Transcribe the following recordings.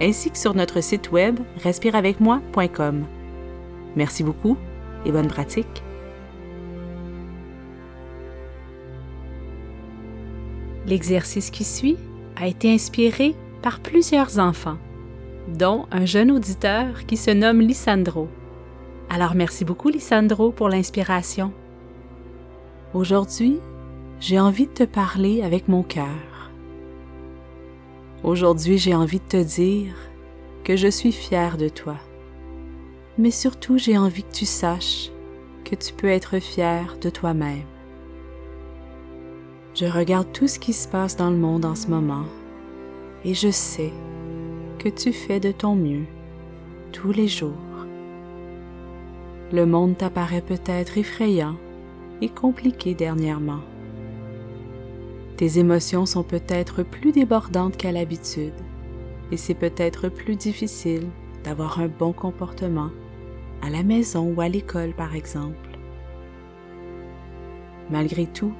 ainsi que sur notre site web respireavecmoi.com. Merci beaucoup et bonne pratique. L'exercice qui suit a été inspiré par plusieurs enfants, dont un jeune auditeur qui se nomme Lissandro. Alors merci beaucoup Lissandro pour l'inspiration. Aujourd'hui, j'ai envie de te parler avec mon cœur. Aujourd'hui, j'ai envie de te dire que je suis fière de toi. Mais surtout, j'ai envie que tu saches que tu peux être fier de toi-même. Je regarde tout ce qui se passe dans le monde en ce moment et je sais que tu fais de ton mieux tous les jours. Le monde t'apparaît peut-être effrayant et compliqué dernièrement. Tes émotions sont peut-être plus débordantes qu'à l'habitude et c'est peut-être plus difficile d'avoir un bon comportement à la maison ou à l'école par exemple. Malgré tout,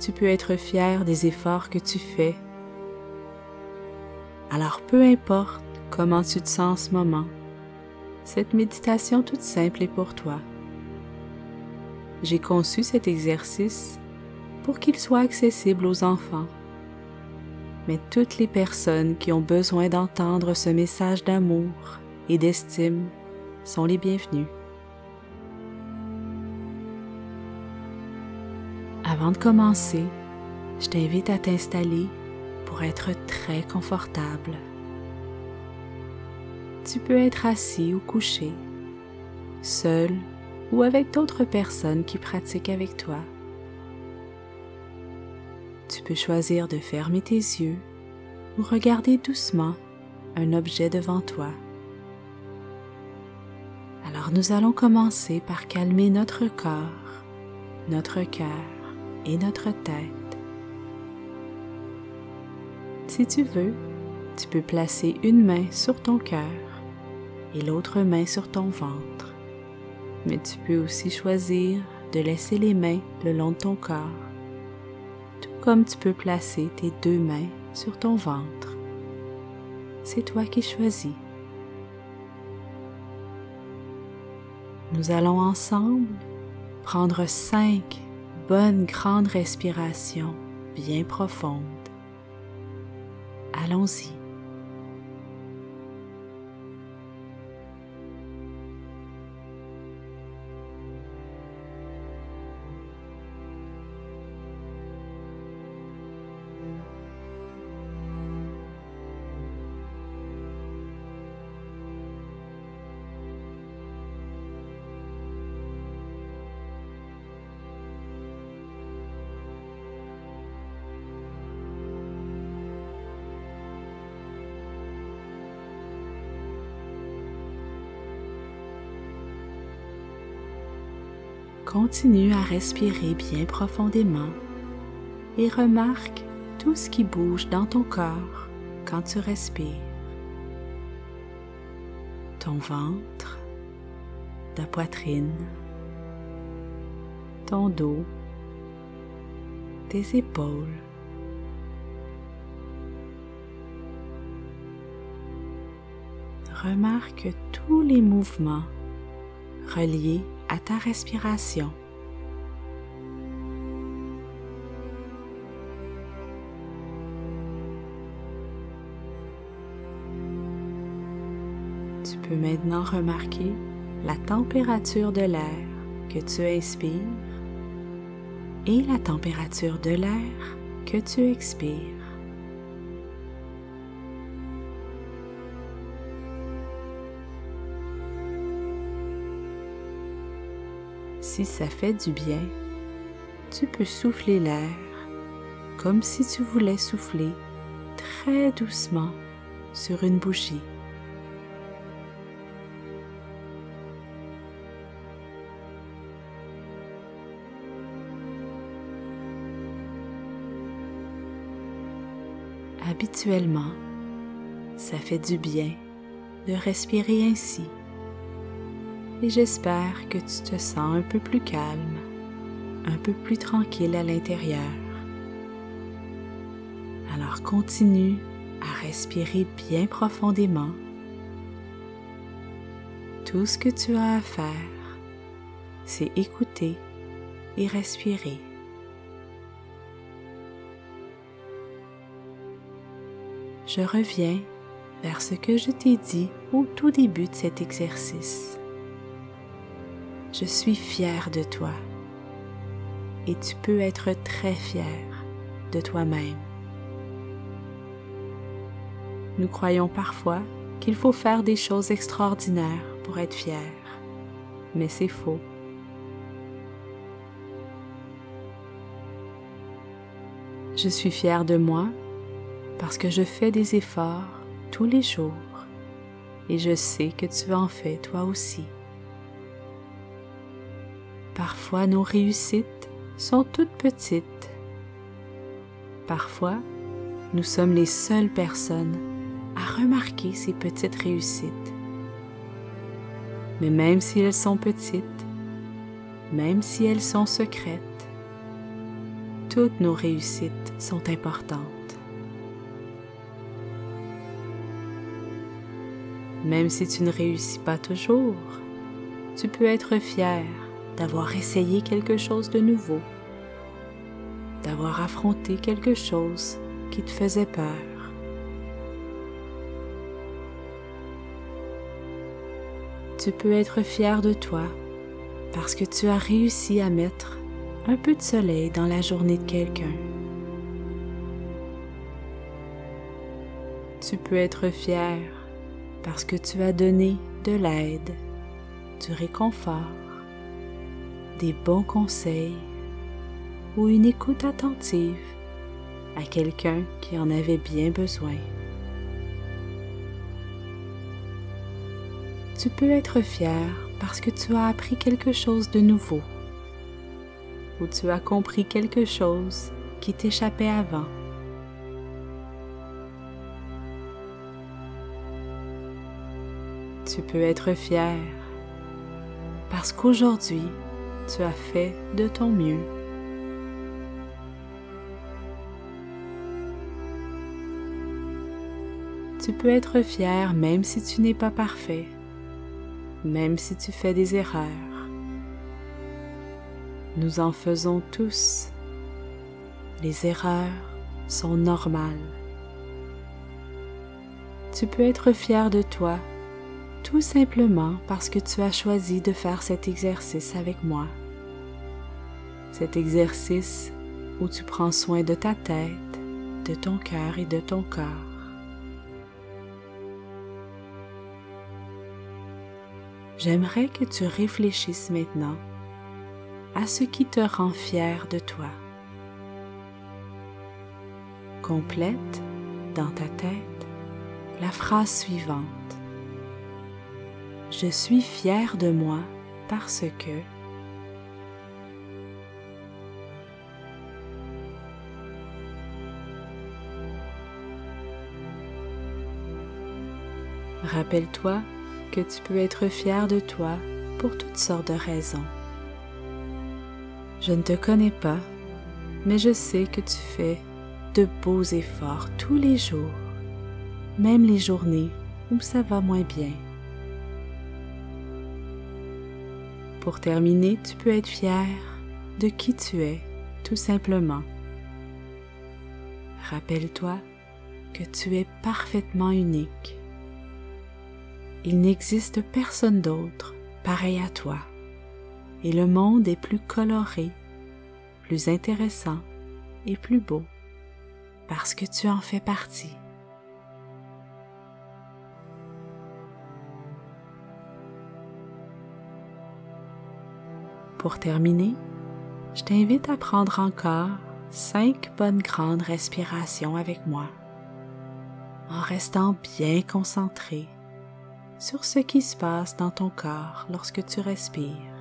tu peux être fier des efforts que tu fais. Alors peu importe comment tu te sens en ce moment, cette méditation toute simple est pour toi. J'ai conçu cet exercice pour qu'il soit accessible aux enfants. Mais toutes les personnes qui ont besoin d'entendre ce message d'amour et d'estime sont les bienvenues. Avant de commencer, je t'invite à t'installer pour être très confortable. Tu peux être assis ou couché, seul ou avec d'autres personnes qui pratiquent avec toi. Tu peux choisir de fermer tes yeux ou regarder doucement un objet devant toi. Alors nous allons commencer par calmer notre corps, notre cœur et notre tête. Si tu veux, tu peux placer une main sur ton cœur et l'autre main sur ton ventre. Mais tu peux aussi choisir de laisser les mains le long de ton corps comme tu peux placer tes deux mains sur ton ventre. C'est toi qui choisis. Nous allons ensemble prendre cinq bonnes grandes respirations bien profondes. Allons-y. Continue à respirer bien profondément et remarque tout ce qui bouge dans ton corps quand tu respires. Ton ventre, ta poitrine, ton dos, tes épaules. Remarque tous les mouvements reliés à ta respiration. Tu peux maintenant remarquer la température de l'air que tu inspires et la température de l'air que tu expires. si ça fait du bien, tu peux souffler l'air comme si tu voulais souffler très doucement sur une bougie. Habituellement, ça fait du bien de respirer ainsi et j'espère que tu te sens un peu plus calme, un peu plus tranquille à l'intérieur. Alors continue à respirer bien profondément. Tout ce que tu as à faire, c'est écouter et respirer. Je reviens vers ce que je t'ai dit au tout début de cet exercice. Je suis fière de toi et tu peux être très fier de toi-même. Nous croyons parfois qu'il faut faire des choses extraordinaires pour être fier, mais c'est faux. Je suis fière de moi parce que je fais des efforts tous les jours et je sais que tu en fais toi aussi. Parfois nos réussites sont toutes petites. Parfois, nous sommes les seules personnes à remarquer ces petites réussites. Mais même si elles sont petites, même si elles sont secrètes, toutes nos réussites sont importantes. Même si tu ne réussis pas toujours, tu peux être fier d'avoir essayé quelque chose de nouveau, d'avoir affronté quelque chose qui te faisait peur. Tu peux être fier de toi parce que tu as réussi à mettre un peu de soleil dans la journée de quelqu'un. Tu peux être fier parce que tu as donné de l'aide, du réconfort, des bons conseils ou une écoute attentive à quelqu'un qui en avait bien besoin. Tu peux être fier parce que tu as appris quelque chose de nouveau ou tu as compris quelque chose qui t'échappait avant. Tu peux être fier parce qu'aujourd'hui, tu as fait de ton mieux. Tu peux être fier même si tu n'es pas parfait, même si tu fais des erreurs. Nous en faisons tous. Les erreurs sont normales. Tu peux être fier de toi tout simplement parce que tu as choisi de faire cet exercice avec moi. Cet exercice où tu prends soin de ta tête, de ton cœur et de ton corps. J'aimerais que tu réfléchisses maintenant à ce qui te rend fier de toi. Complète dans ta tête la phrase suivante. Je suis fière de moi parce que Rappelle-toi que tu peux être fier de toi pour toutes sortes de raisons. Je ne te connais pas, mais je sais que tu fais de beaux efforts tous les jours, même les journées où ça va moins bien. Pour terminer, tu peux être fier de qui tu es, tout simplement. Rappelle-toi que tu es parfaitement unique. Il n'existe personne d'autre pareil à toi, et le monde est plus coloré, plus intéressant et plus beau parce que tu en fais partie. Pour terminer, je t'invite à prendre encore cinq bonnes grandes respirations avec moi, en restant bien concentré sur ce qui se passe dans ton corps lorsque tu respires.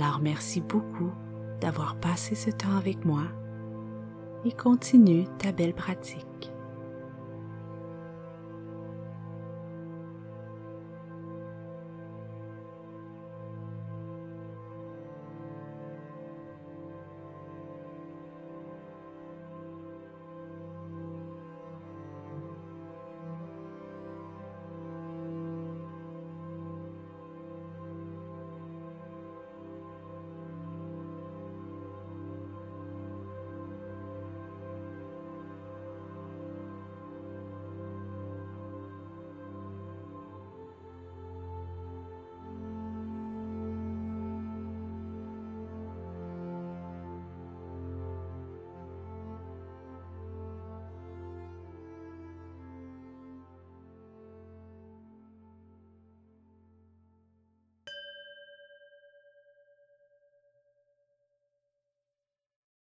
Alors merci beaucoup d'avoir passé ce temps avec moi et continue ta belle pratique.